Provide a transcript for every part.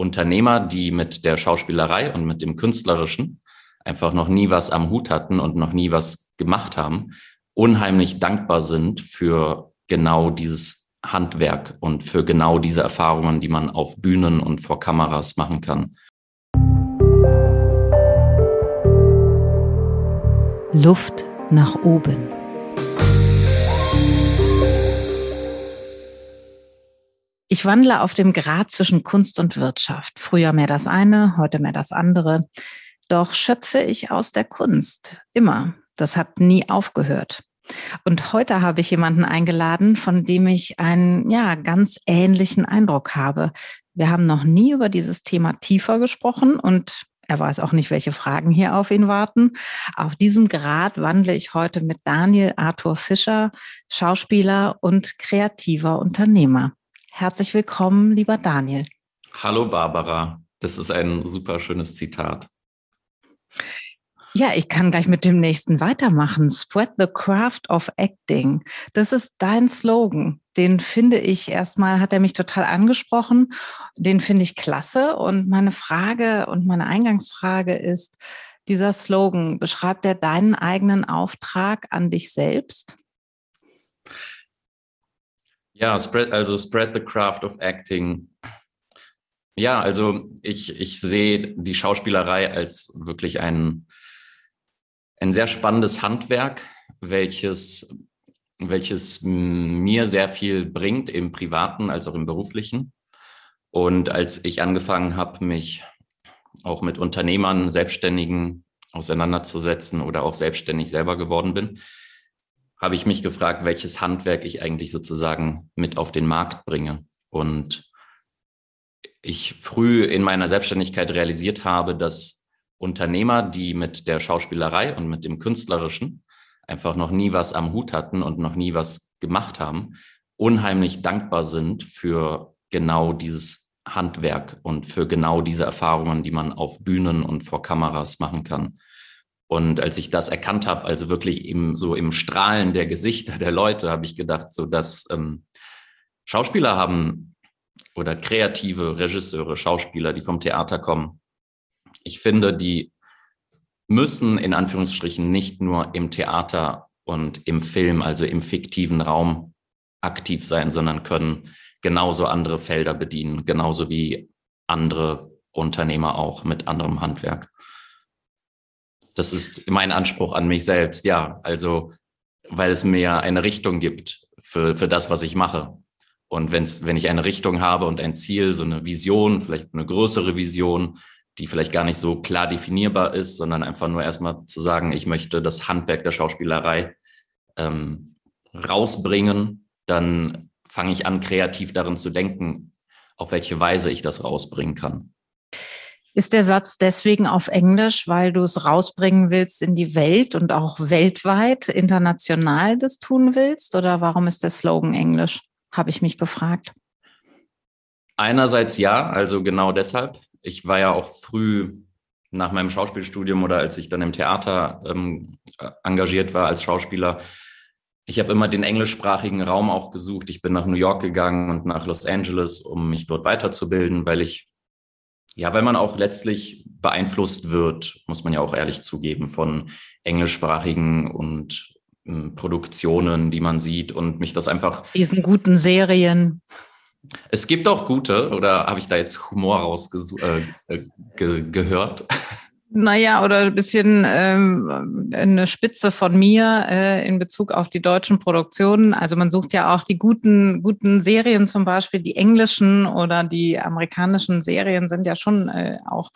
Unternehmer, die mit der Schauspielerei und mit dem Künstlerischen einfach noch nie was am Hut hatten und noch nie was gemacht haben, unheimlich dankbar sind für genau dieses Handwerk und für genau diese Erfahrungen, die man auf Bühnen und vor Kameras machen kann. Luft nach oben. Ich wandle auf dem Grad zwischen Kunst und Wirtschaft. Früher mehr das eine, heute mehr das andere. Doch schöpfe ich aus der Kunst. Immer. Das hat nie aufgehört. Und heute habe ich jemanden eingeladen, von dem ich einen, ja, ganz ähnlichen Eindruck habe. Wir haben noch nie über dieses Thema tiefer gesprochen und er weiß auch nicht, welche Fragen hier auf ihn warten. Auf diesem Grad wandle ich heute mit Daniel Arthur Fischer, Schauspieler und kreativer Unternehmer. Herzlich willkommen, lieber Daniel. Hallo Barbara, das ist ein super schönes Zitat. Ja, ich kann gleich mit dem nächsten weitermachen. Spread the craft of acting. Das ist dein Slogan. Den finde ich erstmal, hat er mich total angesprochen. Den finde ich klasse. Und meine Frage und meine Eingangsfrage ist, dieser Slogan, beschreibt er deinen eigenen Auftrag an dich selbst? Ja, spread, also spread the craft of acting. Ja, also ich, ich sehe die Schauspielerei als wirklich ein, ein sehr spannendes Handwerk, welches, welches mir sehr viel bringt im privaten als auch im beruflichen. Und als ich angefangen habe, mich auch mit Unternehmern, Selbstständigen auseinanderzusetzen oder auch selbstständig selber geworden bin, habe ich mich gefragt, welches Handwerk ich eigentlich sozusagen mit auf den Markt bringe. Und ich früh in meiner Selbstständigkeit realisiert habe, dass Unternehmer, die mit der Schauspielerei und mit dem Künstlerischen einfach noch nie was am Hut hatten und noch nie was gemacht haben, unheimlich dankbar sind für genau dieses Handwerk und für genau diese Erfahrungen, die man auf Bühnen und vor Kameras machen kann. Und als ich das erkannt habe, also wirklich im, so im Strahlen der Gesichter der Leute, habe ich gedacht, so dass ähm, Schauspieler haben oder kreative Regisseure, Schauspieler, die vom Theater kommen. Ich finde, die müssen in Anführungsstrichen nicht nur im Theater und im Film, also im fiktiven Raum aktiv sein, sondern können genauso andere Felder bedienen, genauso wie andere Unternehmer auch mit anderem Handwerk. Das ist mein Anspruch an mich selbst, ja. Also, weil es mir eine Richtung gibt für, für das, was ich mache. Und wenn's, wenn ich eine Richtung habe und ein Ziel, so eine Vision, vielleicht eine größere Vision, die vielleicht gar nicht so klar definierbar ist, sondern einfach nur erstmal zu sagen, ich möchte das Handwerk der Schauspielerei ähm, rausbringen, dann fange ich an, kreativ darin zu denken, auf welche Weise ich das rausbringen kann. Ist der Satz deswegen auf Englisch, weil du es rausbringen willst in die Welt und auch weltweit, international das tun willst? Oder warum ist der Slogan Englisch? Habe ich mich gefragt. Einerseits ja, also genau deshalb. Ich war ja auch früh nach meinem Schauspielstudium oder als ich dann im Theater ähm, engagiert war als Schauspieler, ich habe immer den englischsprachigen Raum auch gesucht. Ich bin nach New York gegangen und nach Los Angeles, um mich dort weiterzubilden, weil ich ja, weil man auch letztlich beeinflusst wird, muss man ja auch ehrlich zugeben, von englischsprachigen und äh, Produktionen, die man sieht und mich das einfach. Diesen guten Serien. Es gibt auch gute, oder habe ich da jetzt Humor rausgehört? Äh, ge gehört? Naja, oder ein bisschen ähm, eine Spitze von mir äh, in Bezug auf die deutschen Produktionen. Also man sucht ja auch die guten, guten Serien zum Beispiel, die englischen oder die amerikanischen Serien sind ja schon äh, auch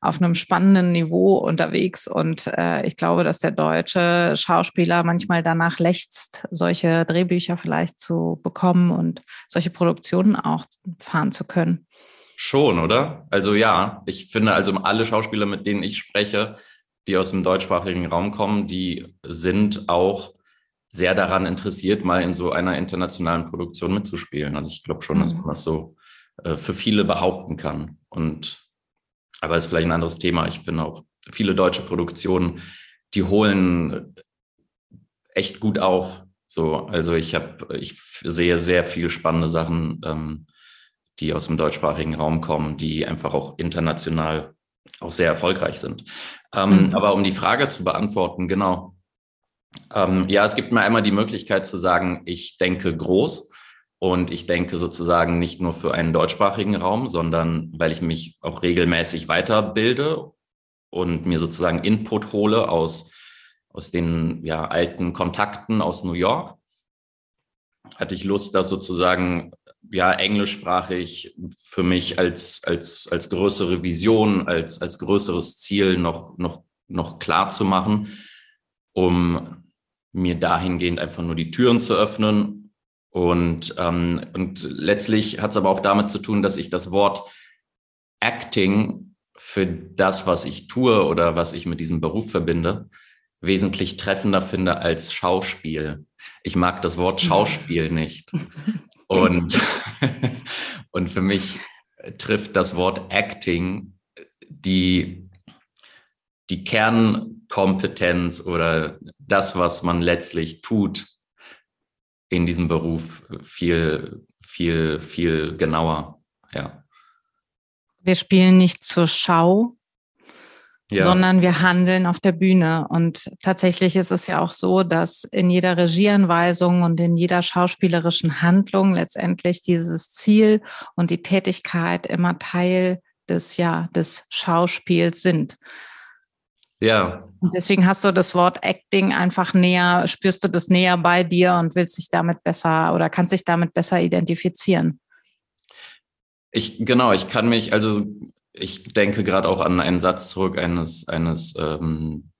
auf einem spannenden Niveau unterwegs. Und äh, ich glaube, dass der deutsche Schauspieler manchmal danach lechzt, solche Drehbücher vielleicht zu bekommen und solche Produktionen auch fahren zu können. Schon, oder? Also ja, ich finde also alle Schauspieler, mit denen ich spreche, die aus dem deutschsprachigen Raum kommen, die sind auch sehr daran interessiert, mal in so einer internationalen Produktion mitzuspielen. Also ich glaube schon, mhm. dass man das so äh, für viele behaupten kann. Und aber ist vielleicht ein anderes Thema. Ich finde auch viele deutsche Produktionen, die holen echt gut auf. So, also ich habe, ich sehe sehr viele spannende Sachen ähm, die aus dem deutschsprachigen Raum kommen, die einfach auch international auch sehr erfolgreich sind. Ähm, mhm. Aber um die Frage zu beantworten, genau. Ähm, ja, es gibt mir einmal die Möglichkeit zu sagen, ich denke groß und ich denke sozusagen nicht nur für einen deutschsprachigen Raum, sondern weil ich mich auch regelmäßig weiterbilde und mir sozusagen Input hole aus, aus den ja, alten Kontakten aus New York, hatte ich Lust, das sozusagen ja englischsprachig für mich als, als, als größere Vision, als, als größeres Ziel noch, noch, noch klar zu machen, um mir dahingehend einfach nur die Türen zu öffnen. Und, ähm, und letztlich hat es aber auch damit zu tun, dass ich das Wort Acting für das, was ich tue oder was ich mit diesem Beruf verbinde, wesentlich treffender finde als Schauspiel. Ich mag das Wort Schauspiel nicht. Und, und für mich trifft das Wort Acting die, die Kernkompetenz oder das, was man letztlich tut in diesem Beruf viel, viel, viel genauer. Ja. Wir spielen nicht zur Schau, ja. sondern wir handeln auf der Bühne. Und tatsächlich ist es ja auch so, dass in jeder Regieanweisung und in jeder schauspielerischen Handlung letztendlich dieses Ziel und die Tätigkeit immer Teil des, ja, des Schauspiels sind. Ja. Und deswegen hast du das Wort Acting einfach näher, spürst du das näher bei dir und willst dich damit besser oder kannst dich damit besser identifizieren. Ich, genau, ich kann mich, also ich denke gerade auch an einen Satz zurück eines, eines ähm,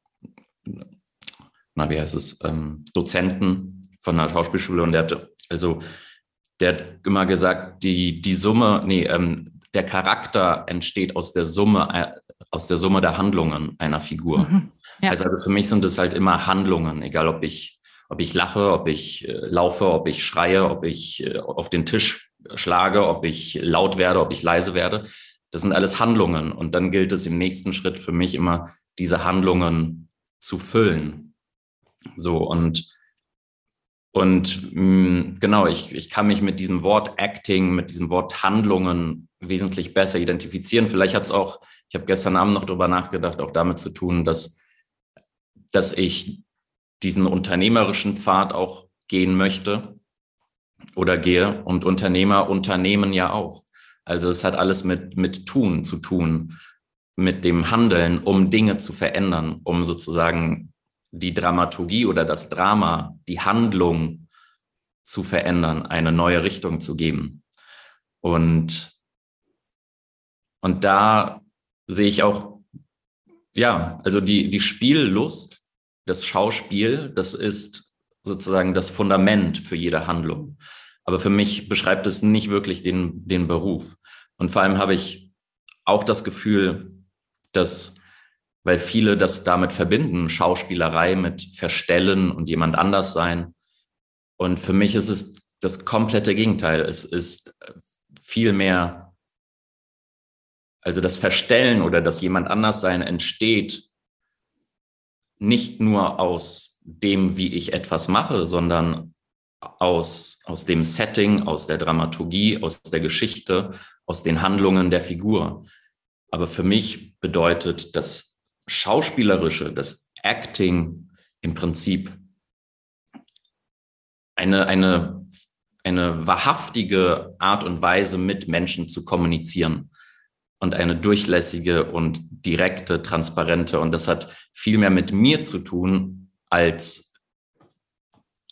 na, wie heißt es, ähm, Dozenten von der Schauspielschule und der hat, also, der hat immer gesagt, die, die Summe, nee, ähm, der Charakter entsteht aus der Summe, äh, aus der Summe der Handlungen einer Figur. Mhm. Ja. Also, also für mich sind es halt immer Handlungen, egal ob ich, ob ich lache, ob ich äh, laufe, ob ich schreie, ob ich äh, auf den Tisch schlage, ob ich laut werde, ob ich leise werde. Das sind alles Handlungen. Und dann gilt es im nächsten Schritt für mich immer, diese Handlungen zu füllen. So und und mh, mm, genau, ich, ich kann mich mit diesem Wort Acting, mit diesem Wort Handlungen wesentlich besser identifizieren. Vielleicht hat es auch, ich habe gestern Abend noch darüber nachgedacht, auch damit zu tun, dass, dass ich diesen unternehmerischen Pfad auch gehen möchte oder gehe. Und Unternehmer unternehmen ja auch. Also es hat alles mit, mit Tun zu tun, mit dem Handeln, um Dinge zu verändern, um sozusagen die Dramaturgie oder das Drama, die Handlung zu verändern, eine neue Richtung zu geben. Und, und da sehe ich auch, ja, also die, die Spiellust, das Schauspiel, das ist sozusagen das Fundament für jede Handlung. Aber für mich beschreibt es nicht wirklich den, den Beruf. Und vor allem habe ich auch das Gefühl, dass, weil viele das damit verbinden, Schauspielerei mit Verstellen und jemand anders sein. Und für mich ist es das komplette Gegenteil. Es ist viel mehr, also das Verstellen oder das jemand anders sein entsteht nicht nur aus dem, wie ich etwas mache, sondern aus, aus dem Setting, aus der Dramaturgie, aus der Geschichte, aus den Handlungen der Figur. Aber für mich bedeutet das Schauspielerische, das Acting im Prinzip eine, eine, eine wahrhaftige Art und Weise, mit Menschen zu kommunizieren und eine durchlässige und direkte, transparente. Und das hat viel mehr mit mir zu tun als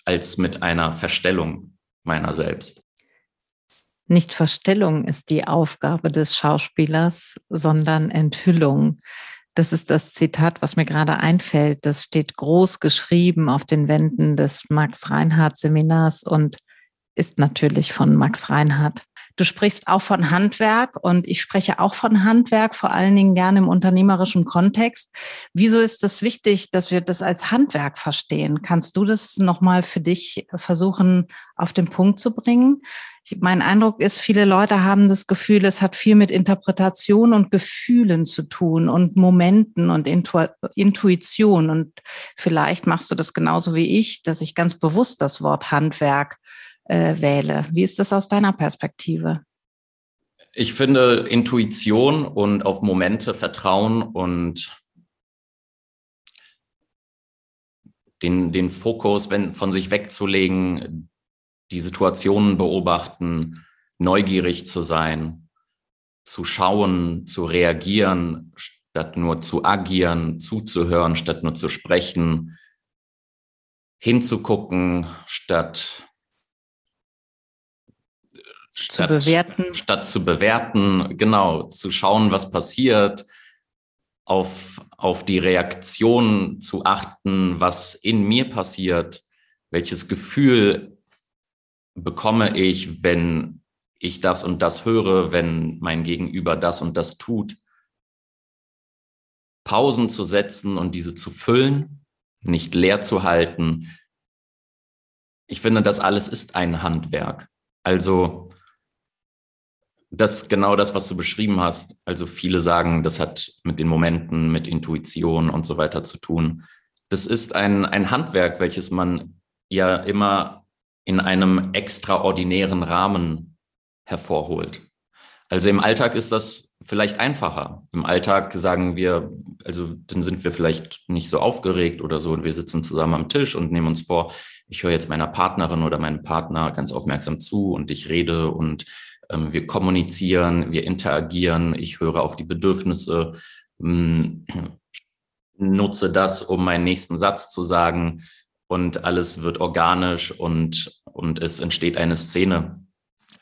als mit einer Verstellung meiner selbst. Nicht Verstellung ist die Aufgabe des Schauspielers, sondern Enthüllung. Das ist das Zitat, was mir gerade einfällt. Das steht groß geschrieben auf den Wänden des Max Reinhardt Seminars und ist natürlich von Max Reinhardt. Du sprichst auch von Handwerk und ich spreche auch von Handwerk, vor allen Dingen gerne im unternehmerischen Kontext. Wieso ist es wichtig, dass wir das als Handwerk verstehen? Kannst du das nochmal für dich versuchen auf den Punkt zu bringen? mein Eindruck ist, viele Leute haben das Gefühl, es hat viel mit Interpretation und Gefühlen zu tun und Momenten und Intu Intuition. Und vielleicht machst du das genauso wie ich, dass ich ganz bewusst das Wort Handwerk äh, wähle. Wie ist das aus deiner Perspektive? Ich finde Intuition und auf Momente vertrauen und den, den Fokus wenn, von sich wegzulegen, die Situationen beobachten, neugierig zu sein, zu schauen, zu reagieren, statt nur zu agieren, zuzuhören, statt nur zu sprechen, hinzugucken, statt zu bewerten. Statt zu bewerten, genau, zu schauen, was passiert, auf, auf die Reaktion zu achten, was in mir passiert, welches Gefühl bekomme ich, wenn ich das und das höre, wenn mein Gegenüber das und das tut. Pausen zu setzen und diese zu füllen, nicht leer zu halten. Ich finde, das alles ist ein Handwerk. Also das genau das, was du beschrieben hast. Also viele sagen, das hat mit den Momenten, mit Intuition und so weiter zu tun. Das ist ein, ein Handwerk, welches man ja immer in einem extraordinären Rahmen hervorholt. Also im Alltag ist das vielleicht einfacher. Im Alltag sagen wir, also dann sind wir vielleicht nicht so aufgeregt oder so und wir sitzen zusammen am Tisch und nehmen uns vor, ich höre jetzt meiner Partnerin oder meinem Partner ganz aufmerksam zu und ich rede und wir kommunizieren, wir interagieren, ich höre auf die Bedürfnisse, ähm, nutze das, um meinen nächsten Satz zu sagen und alles wird organisch und, und es entsteht eine Szene.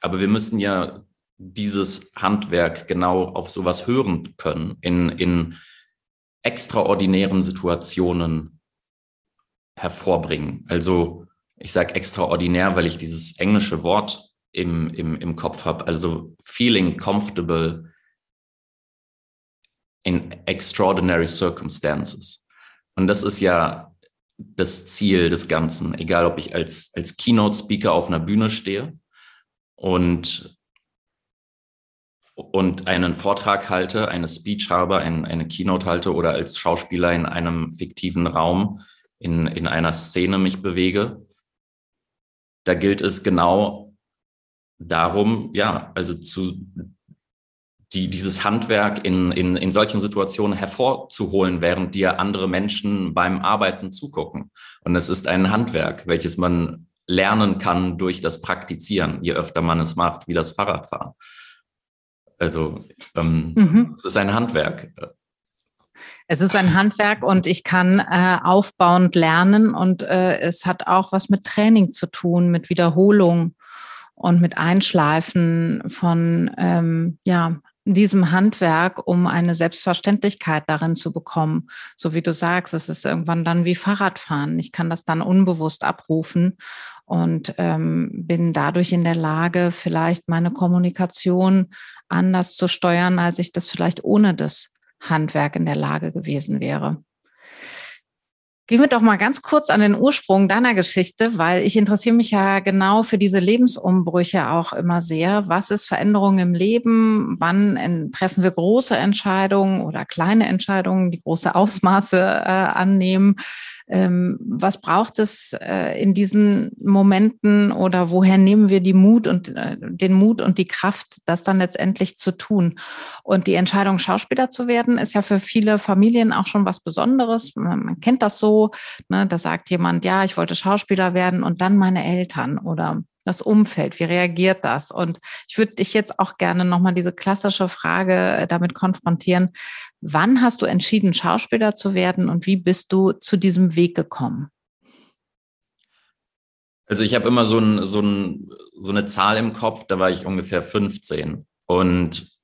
Aber wir müssen ja dieses Handwerk genau auf sowas hören können, in, in extraordinären Situationen hervorbringen. Also ich sage extraordinär, weil ich dieses englische Wort im, im, im Kopf habe. Also feeling comfortable in extraordinary circumstances. Und das ist ja das Ziel des Ganzen, egal ob ich als, als Keynote-Speaker auf einer Bühne stehe und, und einen Vortrag halte, eine Speech habe, ein, eine Keynote halte oder als Schauspieler in einem fiktiven Raum, in, in einer Szene mich bewege. Da gilt es genau darum, ja, also zu die, dieses Handwerk in, in, in solchen Situationen hervorzuholen, während dir andere Menschen beim Arbeiten zugucken. Und es ist ein Handwerk, welches man lernen kann durch das Praktizieren, je öfter man es macht, wie das Fahrradfahren. Also ähm, mhm. es ist ein Handwerk. Es ist ein Handwerk und ich kann äh, aufbauend lernen und äh, es hat auch was mit Training zu tun, mit Wiederholung und mit Einschleifen von ähm, ja, diesem Handwerk, um eine Selbstverständlichkeit darin zu bekommen. So wie du sagst, es ist irgendwann dann wie Fahrradfahren. Ich kann das dann unbewusst abrufen und ähm, bin dadurch in der Lage, vielleicht meine Kommunikation anders zu steuern, als ich das vielleicht ohne das Handwerk in der Lage gewesen wäre. Gehen wir doch mal ganz kurz an den Ursprung deiner Geschichte, weil ich interessiere mich ja genau für diese Lebensumbrüche auch immer sehr. Was ist Veränderung im Leben? Wann treffen wir große Entscheidungen oder kleine Entscheidungen, die große Ausmaße äh, annehmen? Ähm, was braucht es äh, in diesen Momenten oder woher nehmen wir die Mut und äh, den Mut und die Kraft, das dann letztendlich zu tun? Und die Entscheidung, Schauspieler zu werden, ist ja für viele Familien auch schon was Besonderes. Man, man kennt das so, ne, da sagt jemand, ja, ich wollte Schauspieler werden und dann meine Eltern oder das Umfeld, wie reagiert das? Und ich würde dich jetzt auch gerne nochmal diese klassische Frage äh, damit konfrontieren. Wann hast du entschieden, Schauspieler zu werden und wie bist du zu diesem Weg gekommen? Also ich habe immer so, ein, so, ein, so eine Zahl im Kopf, da war ich ungefähr 15. Und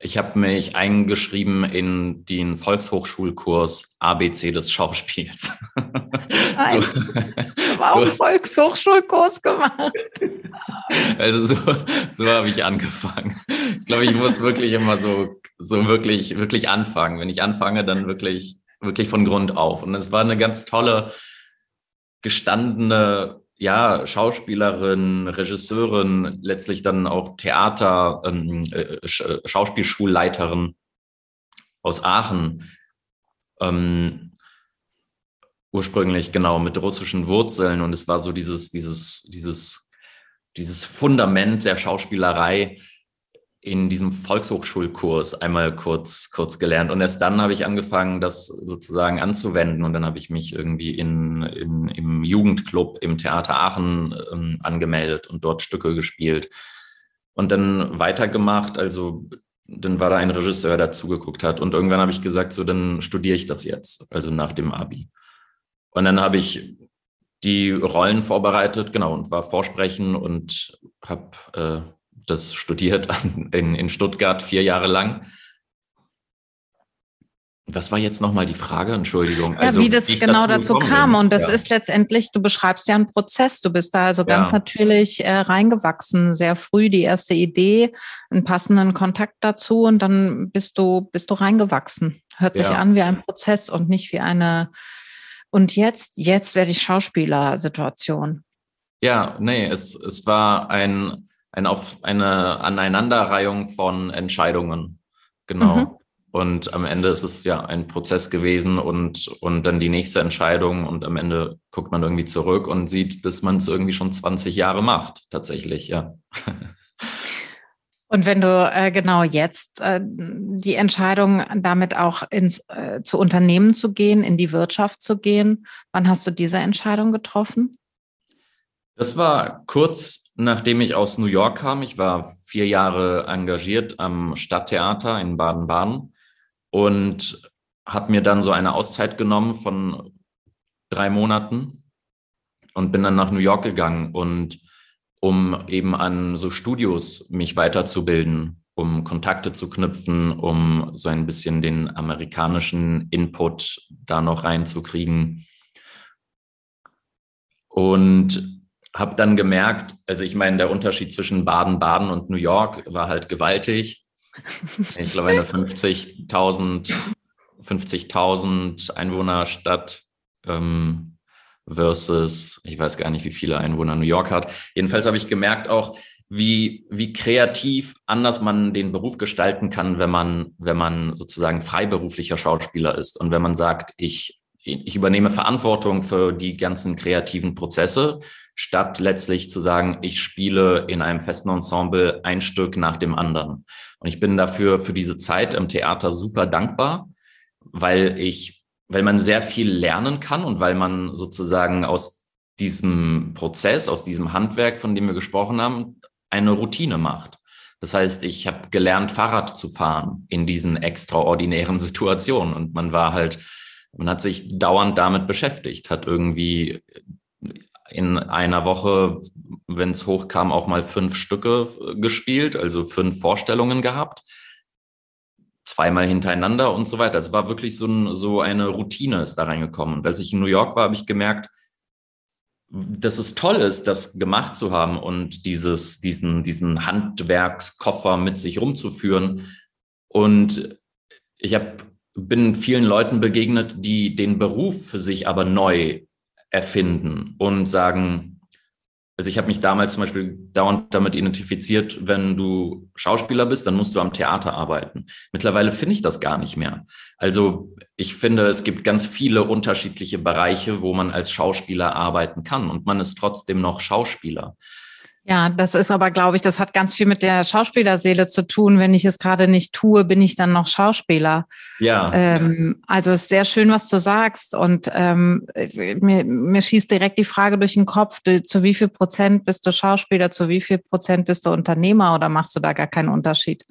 ich habe mich eingeschrieben in den Volkshochschulkurs ABC des Schauspiels. Nein, so, auch einen Volkshochschulkurs gemacht. Also so, so habe ich angefangen. Ich glaube, ich muss wirklich immer so, so wirklich, wirklich anfangen. Wenn ich anfange, dann wirklich, wirklich von Grund auf. Und es war eine ganz tolle, gestandene ja, Schauspielerin, Regisseurin, letztlich dann auch Theater, ähm, äh, Schauspielschulleiterin aus Aachen. Ähm, ursprünglich genau mit russischen Wurzeln und es war so dieses, dieses, dieses, dieses Fundament der Schauspielerei in diesem Volkshochschulkurs einmal kurz, kurz gelernt. Und erst dann habe ich angefangen, das sozusagen anzuwenden. Und dann habe ich mich irgendwie in, in, im Jugendclub im Theater Aachen ähm, angemeldet und dort Stücke gespielt. Und dann weitergemacht. Also dann war da ein Regisseur, der zugeguckt hat. Und irgendwann habe ich gesagt, so, dann studiere ich das jetzt, also nach dem Abi. Und dann habe ich die Rollen vorbereitet, genau, und war Vorsprechen und habe äh, das studiert in, in Stuttgart vier Jahre lang. Was war jetzt nochmal die Frage? Entschuldigung. Ja, also, wie das wie genau dazu, dazu kam. Und das ja. ist letztendlich, du beschreibst ja einen Prozess. Du bist da also ganz ja. natürlich äh, reingewachsen, sehr früh die erste Idee, einen passenden Kontakt dazu und dann bist du, bist du reingewachsen. Hört sich an wie ein Prozess und nicht wie eine, und jetzt, jetzt werde ich Schauspieler-Situation. Ja, nee, es, es war ein, ein auf eine Aneinanderreihung von Entscheidungen. Genau. Mhm. Und am Ende ist es ja ein Prozess gewesen und, und dann die nächste Entscheidung und am Ende guckt man irgendwie zurück und sieht, dass man es irgendwie schon 20 Jahre macht, tatsächlich, ja. Und wenn du äh, genau jetzt äh, die Entscheidung damit auch ins äh, zu Unternehmen zu gehen, in die Wirtschaft zu gehen, wann hast du diese Entscheidung getroffen? Das war kurz nachdem ich aus New York kam. Ich war vier Jahre engagiert am Stadttheater in Baden-Baden und habe mir dann so eine Auszeit genommen von drei Monaten und bin dann nach New York gegangen und um eben an so Studios mich weiterzubilden, um Kontakte zu knüpfen, um so ein bisschen den amerikanischen Input da noch reinzukriegen. Und habe dann gemerkt, also ich meine, der Unterschied zwischen Baden-Baden und New York war halt gewaltig. Ich glaube, eine 50.000 50.000 Einwohnerstadt ähm, versus, ich weiß gar nicht, wie viele Einwohner New York hat. Jedenfalls habe ich gemerkt auch, wie, wie kreativ anders man den Beruf gestalten kann, wenn man, wenn man sozusagen freiberuflicher Schauspieler ist und wenn man sagt, ich, ich übernehme Verantwortung für die ganzen kreativen Prozesse, statt letztlich zu sagen, ich spiele in einem festen Ensemble ein Stück nach dem anderen. Und ich bin dafür für diese Zeit im Theater super dankbar, weil ich weil man sehr viel lernen kann und weil man sozusagen aus diesem Prozess, aus diesem Handwerk, von dem wir gesprochen haben, eine Routine macht. Das heißt, ich habe gelernt, Fahrrad zu fahren in diesen extraordinären Situationen und man war halt, man hat sich dauernd damit beschäftigt, hat irgendwie in einer Woche, wenn es hochkam, auch mal fünf Stücke gespielt, also fünf Vorstellungen gehabt zweimal hintereinander und so weiter. Es war wirklich so, ein, so eine Routine ist da reingekommen. Und als ich in New York war, habe ich gemerkt, dass es toll ist, das gemacht zu haben und dieses, diesen, diesen Handwerkskoffer mit sich rumzuführen. Und ich hab, bin vielen Leuten begegnet, die den Beruf für sich aber neu erfinden und sagen, also ich habe mich damals zum Beispiel dauernd damit identifiziert, wenn du Schauspieler bist, dann musst du am Theater arbeiten. Mittlerweile finde ich das gar nicht mehr. Also ich finde, es gibt ganz viele unterschiedliche Bereiche, wo man als Schauspieler arbeiten kann und man ist trotzdem noch Schauspieler. Ja, das ist aber, glaube ich, das hat ganz viel mit der Schauspielerseele zu tun. Wenn ich es gerade nicht tue, bin ich dann noch Schauspieler. Ja. Ähm, also es ist sehr schön, was du sagst. Und ähm, mir, mir schießt direkt die Frage durch den Kopf, du, zu wie viel Prozent bist du Schauspieler, zu wie viel Prozent bist du Unternehmer oder machst du da gar keinen Unterschied?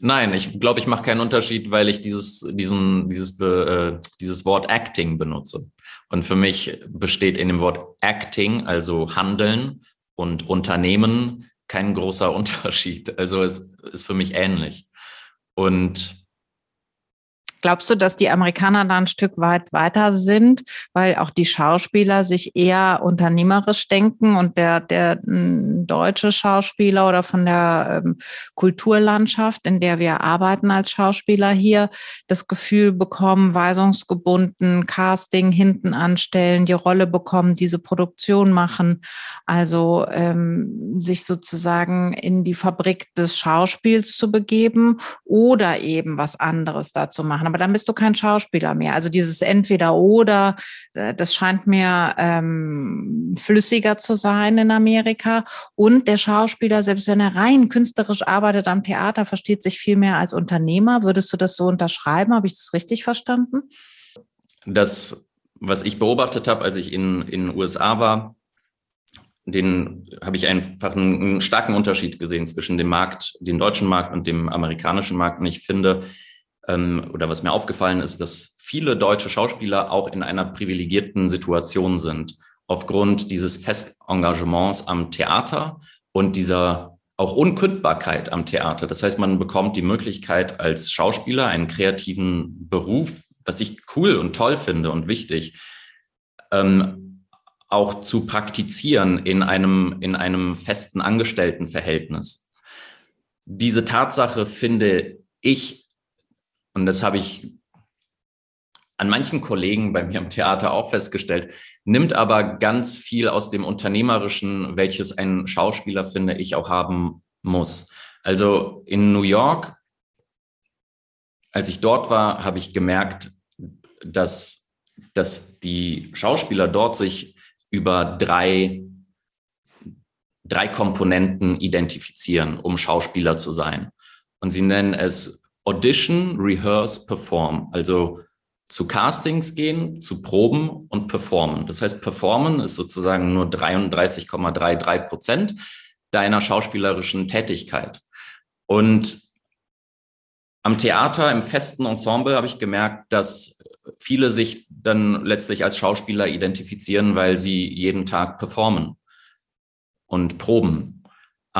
Nein, ich glaube, ich mache keinen Unterschied, weil ich dieses, diesen, dieses, äh, dieses Wort Acting benutze. Und für mich besteht in dem Wort Acting, also Handeln und Unternehmen, kein großer Unterschied. Also es ist für mich ähnlich. Und Glaubst du, dass die Amerikaner da ein Stück weit weiter sind, weil auch die Schauspieler sich eher unternehmerisch denken und der, der deutsche Schauspieler oder von der ähm, Kulturlandschaft, in der wir arbeiten als Schauspieler hier, das Gefühl bekommen, weisungsgebunden, Casting hinten anstellen, die Rolle bekommen, diese Produktion machen, also ähm, sich sozusagen in die Fabrik des Schauspiels zu begeben oder eben was anderes dazu machen. Aber dann bist du kein Schauspieler mehr. Also dieses Entweder-Oder, äh, das scheint mir ähm, flüssiger zu sein in Amerika. Und der Schauspieler, selbst wenn er rein künstlerisch arbeitet am Theater, versteht sich viel mehr als Unternehmer. Würdest du das so unterschreiben? Habe ich das richtig verstanden? Das, was ich beobachtet habe, als ich in den USA war, den habe ich einfach einen, einen, starken Unterschied gesehen zwischen dem Markt, dem deutschen Markt und dem amerikanischen Markt. Und ich finde, ähm, oder was mir aufgefallen ist, dass viele deutsche Schauspieler auch in einer privilegierten Situation sind, aufgrund dieses Festengagements am Theater und dieser auch Unkündbarkeit am Theater. Das heißt, man bekommt die Möglichkeit als Schauspieler einen kreativen Beruf, was ich cool und toll finde und wichtig, ähm, auch zu praktizieren in einem, in einem festen Angestelltenverhältnis. Diese Tatsache finde ich, und das habe ich an manchen Kollegen bei mir am Theater auch festgestellt, nimmt aber ganz viel aus dem Unternehmerischen, welches ein Schauspieler, finde ich, auch haben muss. Also in New York, als ich dort war, habe ich gemerkt, dass, dass die Schauspieler dort sich über drei, drei Komponenten identifizieren, um Schauspieler zu sein. Und sie nennen es Audition, Rehearse, Perform. Also zu Castings gehen, zu Proben und performen. Das heißt, performen ist sozusagen nur 33,33 Prozent deiner schauspielerischen Tätigkeit. Und am Theater, im festen Ensemble, habe ich gemerkt, dass viele sich dann letztlich als Schauspieler identifizieren, weil sie jeden Tag performen und proben.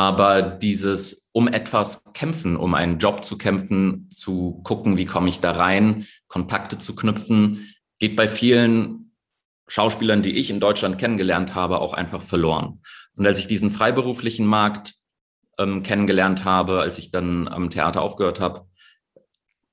Aber dieses um etwas kämpfen, um einen Job zu kämpfen, zu gucken, wie komme ich da rein, Kontakte zu knüpfen, geht bei vielen Schauspielern, die ich in Deutschland kennengelernt habe, auch einfach verloren. Und als ich diesen freiberuflichen Markt ähm, kennengelernt habe, als ich dann am Theater aufgehört habe,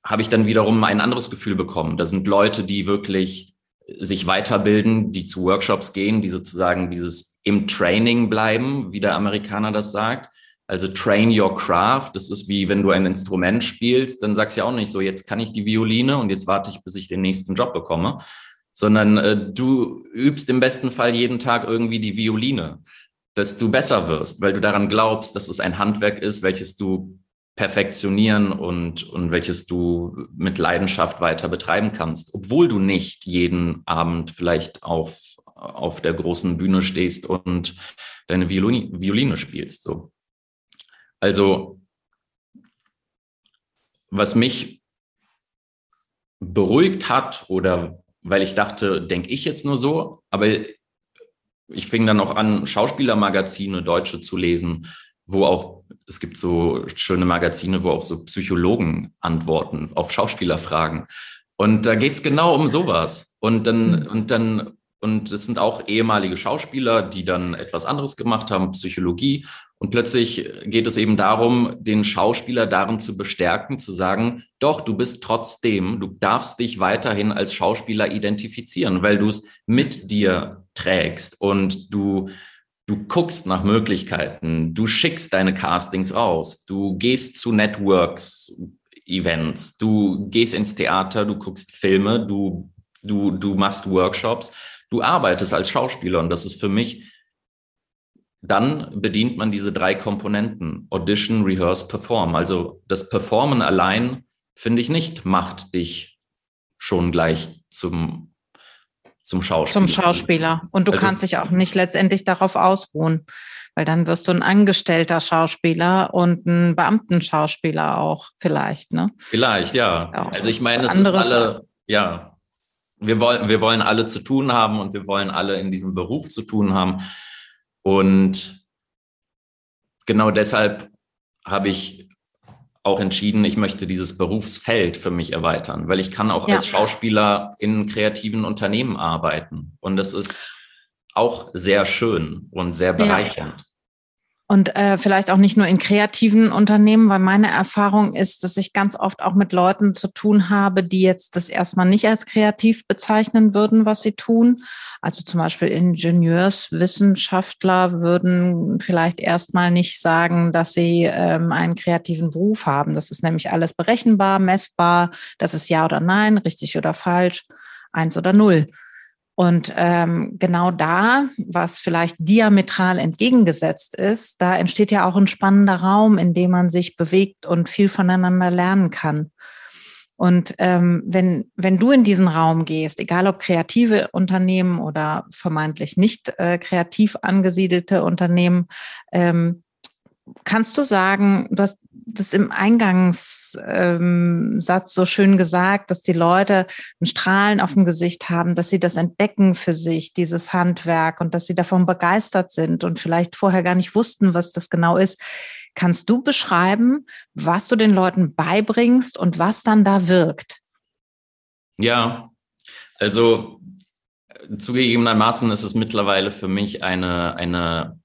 habe ich dann wiederum ein anderes Gefühl bekommen. Da sind Leute, die wirklich sich weiterbilden, die zu Workshops gehen, die sozusagen dieses im Training bleiben, wie der Amerikaner das sagt. Also train your craft. Das ist wie wenn du ein Instrument spielst, dann sagst du ja auch nicht so, jetzt kann ich die Violine und jetzt warte ich, bis ich den nächsten Job bekomme, sondern äh, du übst im besten Fall jeden Tag irgendwie die Violine, dass du besser wirst, weil du daran glaubst, dass es ein Handwerk ist, welches du perfektionieren und, und welches du mit Leidenschaft weiter betreiben kannst, obwohl du nicht jeden Abend vielleicht auf, auf der großen Bühne stehst und deine Violine, Violine spielst. So. Also, was mich beruhigt hat oder weil ich dachte, denke ich jetzt nur so, aber ich fing dann auch an, Schauspielermagazine, Deutsche zu lesen, wo auch, es gibt so schöne Magazine, wo auch so Psychologen antworten auf Schauspielerfragen. Und da geht's genau um sowas. Und dann, mhm. und dann, und es sind auch ehemalige Schauspieler, die dann etwas anderes gemacht haben, Psychologie. Und plötzlich geht es eben darum, den Schauspieler darin zu bestärken, zu sagen, doch, du bist trotzdem, du darfst dich weiterhin als Schauspieler identifizieren, weil du es mit dir trägst und du Du guckst nach Möglichkeiten, du schickst deine Castings raus, du gehst zu Networks, Events, du gehst ins Theater, du guckst Filme, du, du, du machst Workshops, du arbeitest als Schauspieler und das ist für mich, dann bedient man diese drei Komponenten, Audition, Rehearse, Perform. Also das Performen allein, finde ich nicht, macht dich schon gleich zum zum Schauspieler. Zum Schauspieler. Und du also kannst dich auch nicht letztendlich darauf ausruhen, weil dann wirst du ein angestellter Schauspieler und ein Beamtenschauspieler auch vielleicht, ne? Vielleicht, ja. ja also ich meine, es ist alle, ja, wir wollen, wir wollen alle zu tun haben und wir wollen alle in diesem Beruf zu tun haben. Und genau deshalb habe ich auch entschieden, ich möchte dieses Berufsfeld für mich erweitern, weil ich kann auch ja. als Schauspieler in kreativen Unternehmen arbeiten. Und das ist auch sehr schön und sehr bereichernd. Und äh, vielleicht auch nicht nur in kreativen Unternehmen, weil meine Erfahrung ist, dass ich ganz oft auch mit Leuten zu tun habe, die jetzt das erstmal nicht als kreativ bezeichnen würden, was sie tun. Also zum Beispiel Ingenieurswissenschaftler würden vielleicht erstmal nicht sagen, dass sie ähm, einen kreativen Beruf haben. Das ist nämlich alles berechenbar, messbar. Das ist ja oder nein, richtig oder falsch, eins oder null. Und ähm, genau da, was vielleicht diametral entgegengesetzt ist, da entsteht ja auch ein spannender Raum, in dem man sich bewegt und viel voneinander lernen kann. Und ähm, wenn, wenn du in diesen Raum gehst, egal ob kreative Unternehmen oder vermeintlich nicht äh, kreativ angesiedelte Unternehmen, ähm, kannst du sagen, du hast das im Eingangssatz so schön gesagt, dass die Leute ein Strahlen auf dem Gesicht haben, dass sie das entdecken für sich, dieses Handwerk und dass sie davon begeistert sind und vielleicht vorher gar nicht wussten, was das genau ist. Kannst du beschreiben, was du den Leuten beibringst und was dann da wirkt? Ja, also zugegebenermaßen ist es mittlerweile für mich eine, eine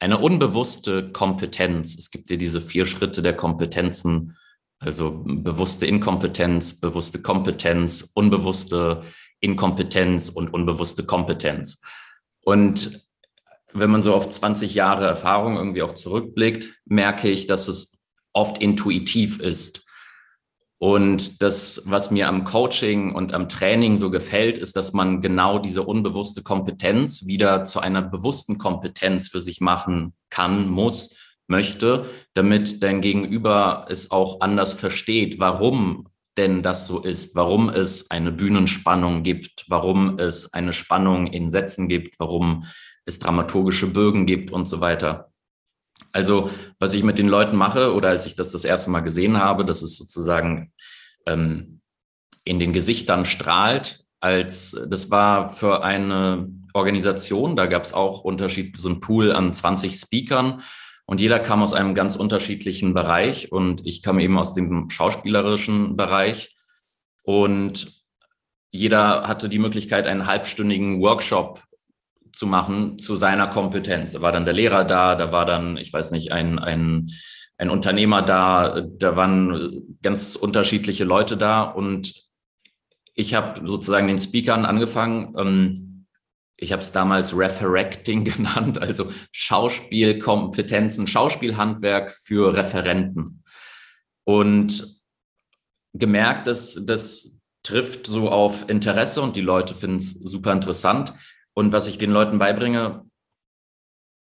eine unbewusste Kompetenz. Es gibt ja diese vier Schritte der Kompetenzen, also bewusste Inkompetenz, bewusste Kompetenz, unbewusste Inkompetenz und unbewusste Kompetenz. Und wenn man so auf 20 Jahre Erfahrung irgendwie auch zurückblickt, merke ich, dass es oft intuitiv ist. Und das, was mir am Coaching und am Training so gefällt, ist, dass man genau diese unbewusste Kompetenz wieder zu einer bewussten Kompetenz für sich machen kann, muss, möchte, damit dein Gegenüber es auch anders versteht, warum denn das so ist, warum es eine Bühnenspannung gibt, warum es eine Spannung in Sätzen gibt, warum es dramaturgische Bögen gibt und so weiter. Also was ich mit den Leuten mache oder als ich das das erste Mal gesehen habe, dass es sozusagen ähm, in den Gesichtern strahlt, als das war für eine Organisation, da gab es auch Unterschied, so ein Pool an 20 Speakern und jeder kam aus einem ganz unterschiedlichen Bereich und ich kam eben aus dem schauspielerischen Bereich und jeder hatte die Möglichkeit, einen halbstündigen Workshop zu machen zu seiner Kompetenz. Da war dann der Lehrer da, da war dann, ich weiß nicht, ein, ein, ein Unternehmer da, da waren ganz unterschiedliche Leute da und ich habe sozusagen den Speakern angefangen. Ähm, ich habe es damals Referacting genannt, also Schauspielkompetenzen, Schauspielhandwerk für Referenten. Und gemerkt, dass das trifft so auf Interesse und die Leute finden es super interessant. Und was ich den Leuten beibringe,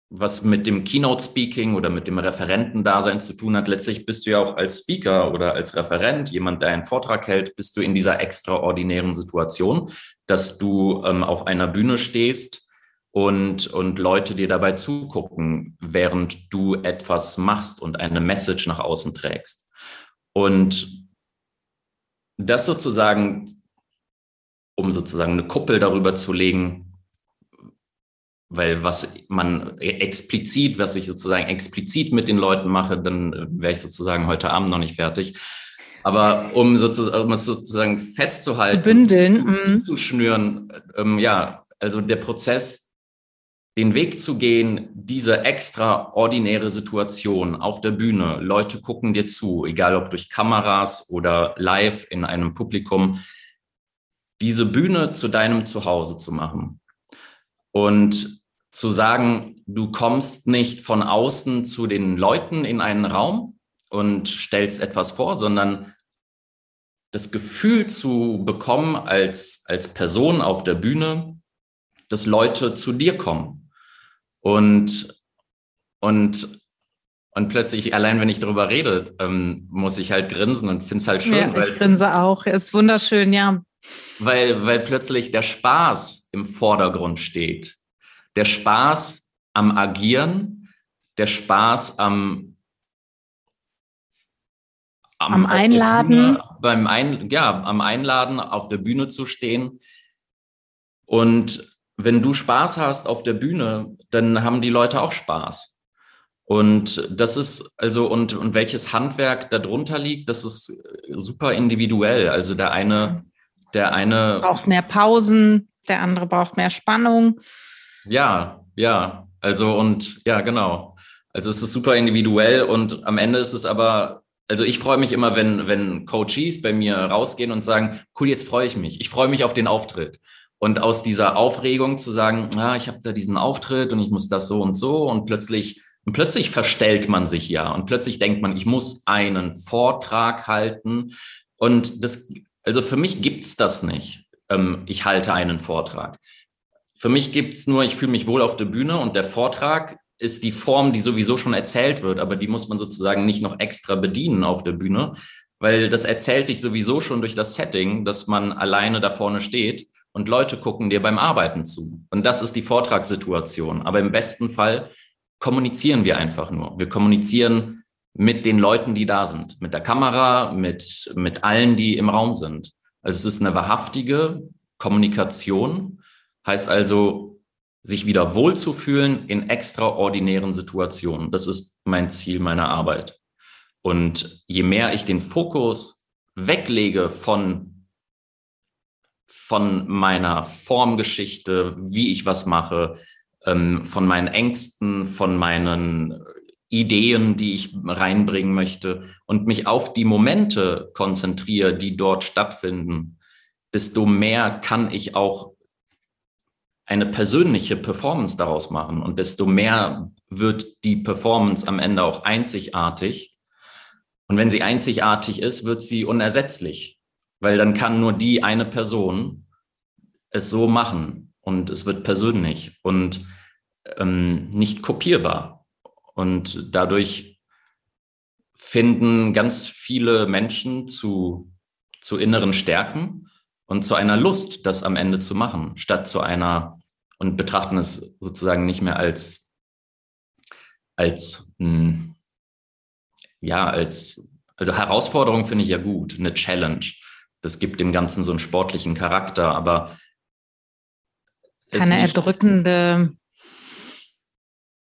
was mit dem Keynote-Speaking oder mit dem Referentendasein zu tun hat, letztlich bist du ja auch als Speaker oder als Referent, jemand, der einen Vortrag hält, bist du in dieser extraordinären Situation, dass du ähm, auf einer Bühne stehst und, und Leute dir dabei zugucken, während du etwas machst und eine Message nach außen trägst. Und das sozusagen, um sozusagen eine Kuppel darüber zu legen, weil was man explizit, was ich sozusagen explizit mit den Leuten mache, dann wäre ich sozusagen heute Abend noch nicht fertig. Aber um, sozusagen, um es sozusagen festzuhalten, bündeln, zu, zu schnüren, ähm, ja, also der Prozess, den Weg zu gehen, diese extraordinäre Situation auf der Bühne, Leute gucken dir zu, egal ob durch Kameras oder live in einem Publikum, diese Bühne zu deinem Zuhause zu machen und zu sagen, du kommst nicht von außen zu den Leuten in einen Raum und stellst etwas vor, sondern das Gefühl zu bekommen als, als Person auf der Bühne, dass Leute zu dir kommen. Und, und, und plötzlich, allein wenn ich darüber rede, ähm, muss ich halt grinsen und finde es halt schön. Ja, ich grinse auch. Ist wunderschön, ja. Weil, weil plötzlich der Spaß im Vordergrund steht. Der Spaß am Agieren, der Spaß am, am, am Einladen. Bühne, beim Ein, ja, am Einladen auf der Bühne zu stehen. Und wenn du Spaß hast auf der Bühne, dann haben die Leute auch Spaß. Und das ist also, und, und welches Handwerk darunter liegt, das ist super individuell. Also der eine der eine braucht mehr Pausen, der andere braucht mehr Spannung. Ja, ja. Also und ja, genau. Also es ist super individuell und am Ende ist es aber, also ich freue mich immer, wenn, wenn Coaches bei mir rausgehen und sagen, cool, jetzt freue ich mich. Ich freue mich auf den Auftritt. Und aus dieser Aufregung zu sagen, ah, ich habe da diesen Auftritt und ich muss das so und so und plötzlich und plötzlich verstellt man sich ja und plötzlich denkt man, ich muss einen Vortrag halten. Und das, also für mich gibt's das nicht. Ähm, ich halte einen Vortrag. Für mich gibt's nur, ich fühle mich wohl auf der Bühne und der Vortrag ist die Form, die sowieso schon erzählt wird, aber die muss man sozusagen nicht noch extra bedienen auf der Bühne, weil das erzählt sich sowieso schon durch das Setting, dass man alleine da vorne steht und Leute gucken dir beim Arbeiten zu. Und das ist die Vortragssituation. Aber im besten Fall kommunizieren wir einfach nur. Wir kommunizieren mit den Leuten, die da sind, mit der Kamera, mit, mit allen, die im Raum sind. Also es ist eine wahrhaftige Kommunikation, heißt also, sich wieder wohlzufühlen in extraordinären Situationen. Das ist mein Ziel meiner Arbeit. Und je mehr ich den Fokus weglege von, von meiner Formgeschichte, wie ich was mache, ähm, von meinen Ängsten, von meinen Ideen, die ich reinbringen möchte und mich auf die Momente konzentriere, die dort stattfinden, desto mehr kann ich auch eine persönliche Performance daraus machen und desto mehr wird die Performance am Ende auch einzigartig. Und wenn sie einzigartig ist, wird sie unersetzlich, weil dann kann nur die eine Person es so machen und es wird persönlich. Und ähm, nicht kopierbar. Und dadurch finden ganz viele Menschen zu, zu inneren Stärken und zu einer Lust, das am Ende zu machen, statt zu einer und betrachten es sozusagen nicht mehr als, als, mh, hm, ja, als, also Herausforderung finde ich ja gut, eine Challenge. Das gibt dem Ganzen so einen sportlichen Charakter, aber keine erdrückende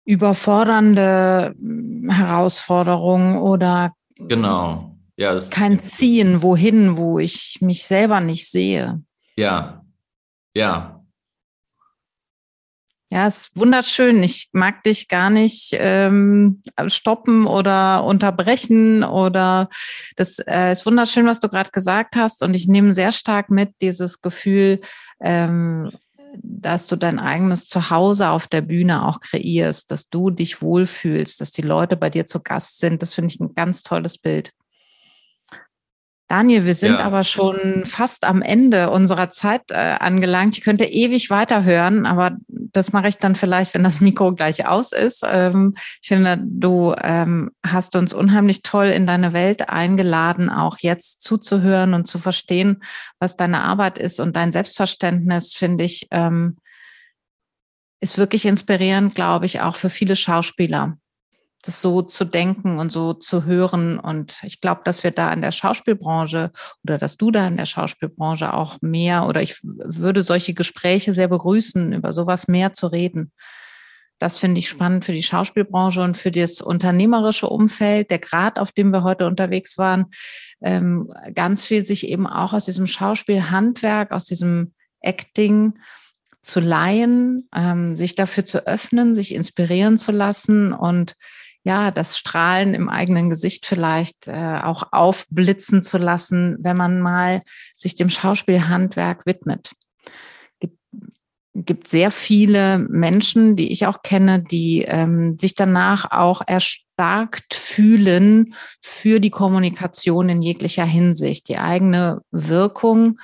überfordernde hm, Herausforderung oder genau. Ja, kein Ziehen, wohin, wo ich mich selber nicht sehe. Ja, ja. Ja, es ist wunderschön. Ich mag dich gar nicht ähm, stoppen oder unterbrechen oder das äh, ist wunderschön, was du gerade gesagt hast. Und ich nehme sehr stark mit dieses Gefühl, ähm, dass du dein eigenes Zuhause auf der Bühne auch kreierst, dass du dich wohlfühlst, dass die Leute bei dir zu Gast sind. Das finde ich ein ganz tolles Bild. Daniel, wir sind ja. aber schon fast am Ende unserer Zeit äh, angelangt. Ich könnte ewig weiterhören, aber das mache ich dann vielleicht, wenn das Mikro gleich aus ist. Ähm, ich finde, du ähm, hast uns unheimlich toll in deine Welt eingeladen, auch jetzt zuzuhören und zu verstehen, was deine Arbeit ist und dein Selbstverständnis, finde ich, ähm, ist wirklich inspirierend, glaube ich, auch für viele Schauspieler das so zu denken und so zu hören. Und ich glaube, dass wir da in der Schauspielbranche oder dass du da in der Schauspielbranche auch mehr oder ich würde solche Gespräche sehr begrüßen, über sowas mehr zu reden. Das finde ich spannend für die Schauspielbranche und für das unternehmerische Umfeld, der Grad, auf dem wir heute unterwegs waren, ähm, ganz viel sich eben auch aus diesem Schauspielhandwerk, aus diesem Acting zu leihen, ähm, sich dafür zu öffnen, sich inspirieren zu lassen und ja, das Strahlen im eigenen Gesicht vielleicht äh, auch aufblitzen zu lassen, wenn man mal sich dem Schauspielhandwerk widmet. Gibt, gibt sehr viele Menschen, die ich auch kenne, die ähm, sich danach auch erstarkt fühlen für die Kommunikation in jeglicher Hinsicht, die eigene Wirkung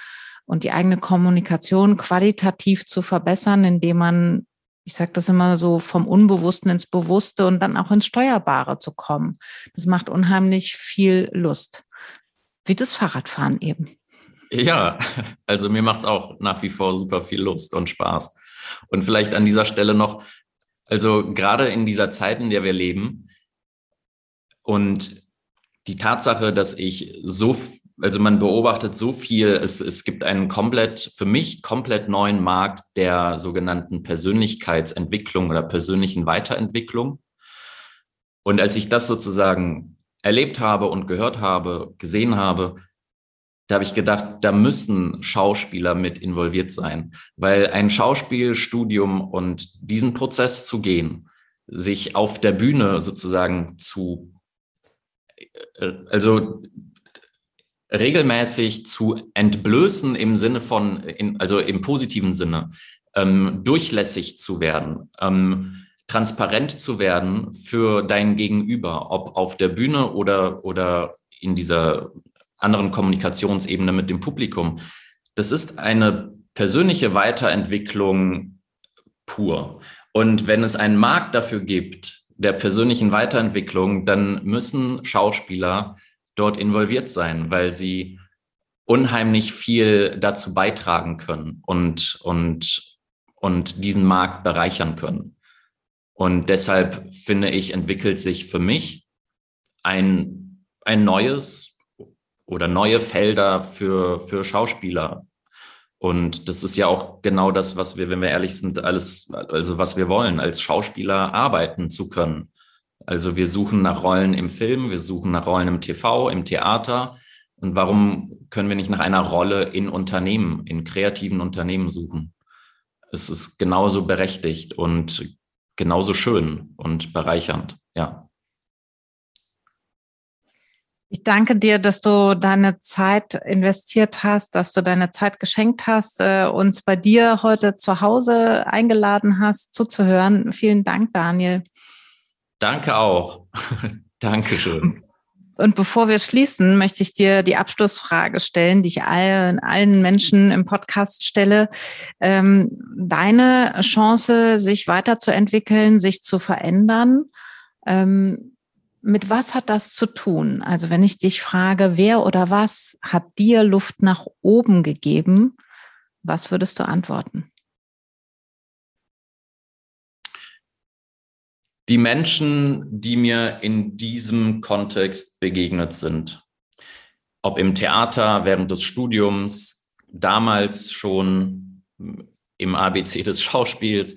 und die eigene Kommunikation qualitativ zu verbessern, indem man ich sage das immer so, vom Unbewussten ins Bewusste und dann auch ins Steuerbare zu kommen. Das macht unheimlich viel Lust. Wie das Fahrradfahren eben. Ja, also mir macht es auch nach wie vor super viel Lust und Spaß. Und vielleicht an dieser Stelle noch, also gerade in dieser Zeit, in der wir leben und die Tatsache, dass ich so also man beobachtet so viel, es, es gibt einen komplett, für mich komplett neuen Markt der sogenannten Persönlichkeitsentwicklung oder persönlichen Weiterentwicklung. Und als ich das sozusagen erlebt habe und gehört habe, gesehen habe, da habe ich gedacht, da müssen Schauspieler mit involviert sein, weil ein Schauspielstudium und diesen Prozess zu gehen, sich auf der Bühne sozusagen zu, äh, also regelmäßig zu entblößen im Sinne von, in, also im positiven Sinne, ähm, durchlässig zu werden, ähm, transparent zu werden für dein Gegenüber, ob auf der Bühne oder, oder in dieser anderen Kommunikationsebene mit dem Publikum. Das ist eine persönliche Weiterentwicklung pur. Und wenn es einen Markt dafür gibt, der persönlichen Weiterentwicklung, dann müssen Schauspieler dort involviert sein, weil sie unheimlich viel dazu beitragen können und, und, und diesen Markt bereichern können. Und deshalb finde ich, entwickelt sich für mich ein, ein neues oder neue Felder für, für Schauspieler. Und das ist ja auch genau das, was wir, wenn wir ehrlich sind, alles, also was wir wollen, als Schauspieler arbeiten zu können. Also wir suchen nach Rollen im Film, wir suchen nach Rollen im TV, im Theater. Und warum können wir nicht nach einer Rolle in Unternehmen, in kreativen Unternehmen suchen? Es ist genauso berechtigt und genauso schön und bereichernd, ja. Ich danke dir, dass du deine Zeit investiert hast, dass du deine Zeit geschenkt hast, äh, uns bei dir heute zu Hause eingeladen hast, zuzuhören. Vielen Dank, Daniel. Danke auch. Dankeschön. Und bevor wir schließen, möchte ich dir die Abschlussfrage stellen, die ich allen, allen Menschen im Podcast stelle. Ähm, deine Chance, sich weiterzuentwickeln, sich zu verändern, ähm, mit was hat das zu tun? Also wenn ich dich frage, wer oder was hat dir Luft nach oben gegeben, was würdest du antworten? Die Menschen, die mir in diesem Kontext begegnet sind, ob im Theater, während des Studiums, damals schon im ABC des Schauspiels,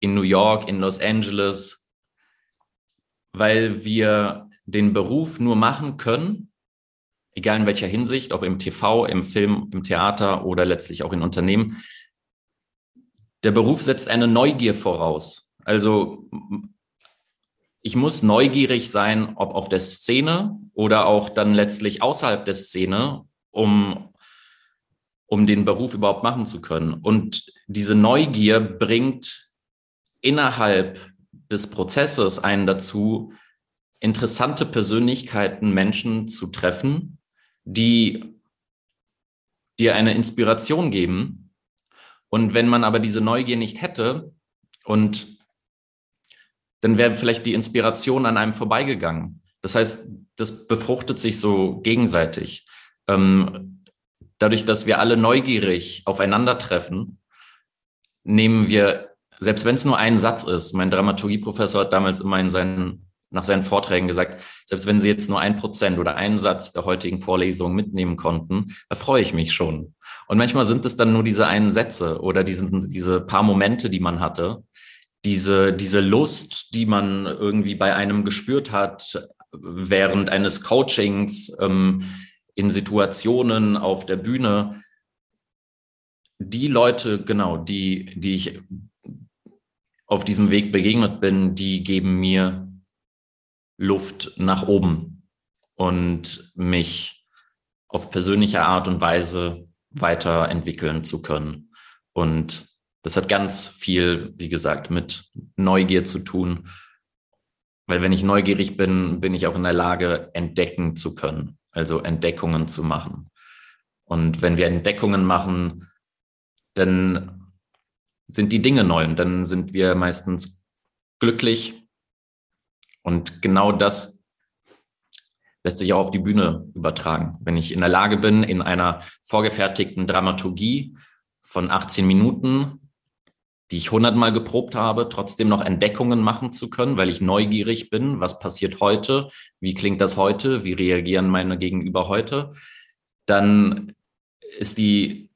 in New York, in Los Angeles, weil wir den Beruf nur machen können, egal in welcher Hinsicht, ob im TV, im Film, im Theater oder letztlich auch in Unternehmen. Der Beruf setzt eine Neugier voraus. Also ich muss neugierig sein, ob auf der Szene oder auch dann letztlich außerhalb der Szene, um, um den Beruf überhaupt machen zu können. Und diese Neugier bringt innerhalb des Prozesses einen dazu, interessante Persönlichkeiten, Menschen zu treffen, die dir eine Inspiration geben. Und wenn man aber diese Neugier nicht hätte und dann wäre vielleicht die Inspiration an einem vorbeigegangen. Das heißt, das befruchtet sich so gegenseitig. Ähm, dadurch, dass wir alle neugierig aufeinandertreffen, nehmen wir selbst wenn es nur ein Satz ist, mein Dramaturgieprofessor hat damals immer in seinen, nach seinen Vorträgen gesagt, selbst wenn Sie jetzt nur ein Prozent oder einen Satz der heutigen Vorlesung mitnehmen konnten, da freue ich mich schon. Und manchmal sind es dann nur diese einen Sätze oder diese, diese paar Momente, die man hatte, diese, diese Lust, die man irgendwie bei einem gespürt hat während eines Coachings ähm, in Situationen auf der Bühne. Die Leute, genau, die, die ich auf diesem Weg begegnet bin, die geben mir Luft nach oben und mich auf persönliche Art und Weise weiterentwickeln zu können. Und das hat ganz viel, wie gesagt, mit Neugier zu tun. Weil wenn ich neugierig bin, bin ich auch in der Lage, entdecken zu können, also Entdeckungen zu machen. Und wenn wir Entdeckungen machen, dann sind die Dinge neu und dann sind wir meistens glücklich. Und genau das lässt sich auch auf die Bühne übertragen. Wenn ich in der Lage bin, in einer vorgefertigten Dramaturgie von 18 Minuten, die ich hundertmal geprobt habe, trotzdem noch Entdeckungen machen zu können, weil ich neugierig bin, was passiert heute, wie klingt das heute, wie reagieren meine Gegenüber heute, dann ist die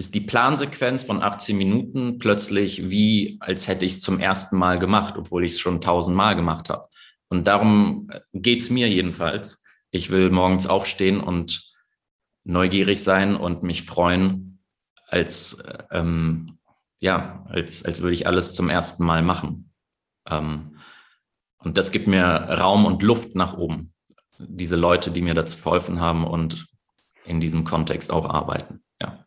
ist die Plansequenz von 18 Minuten plötzlich wie, als hätte ich es zum ersten Mal gemacht, obwohl ich es schon tausendmal gemacht habe. Und darum äh, geht es mir jedenfalls. Ich will morgens aufstehen und neugierig sein und mich freuen, als, äh, ähm, ja, als, als würde ich alles zum ersten Mal machen. Ähm, und das gibt mir Raum und Luft nach oben. Diese Leute, die mir dazu verholfen haben und in diesem Kontext auch arbeiten. Ja.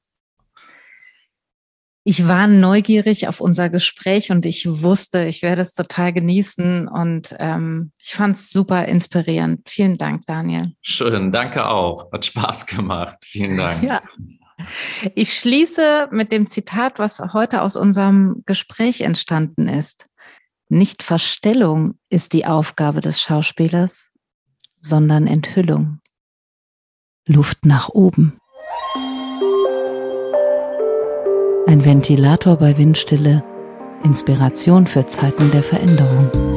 Ich war neugierig auf unser Gespräch und ich wusste, ich werde es total genießen und ähm, ich fand es super inspirierend. Vielen Dank, Daniel. Schön, danke auch. Hat Spaß gemacht. Vielen Dank. Ja. Ich schließe mit dem Zitat, was heute aus unserem Gespräch entstanden ist. Nicht Verstellung ist die Aufgabe des Schauspielers, sondern Enthüllung. Luft nach oben. Ein Ventilator bei Windstille, Inspiration für Zeiten der Veränderung.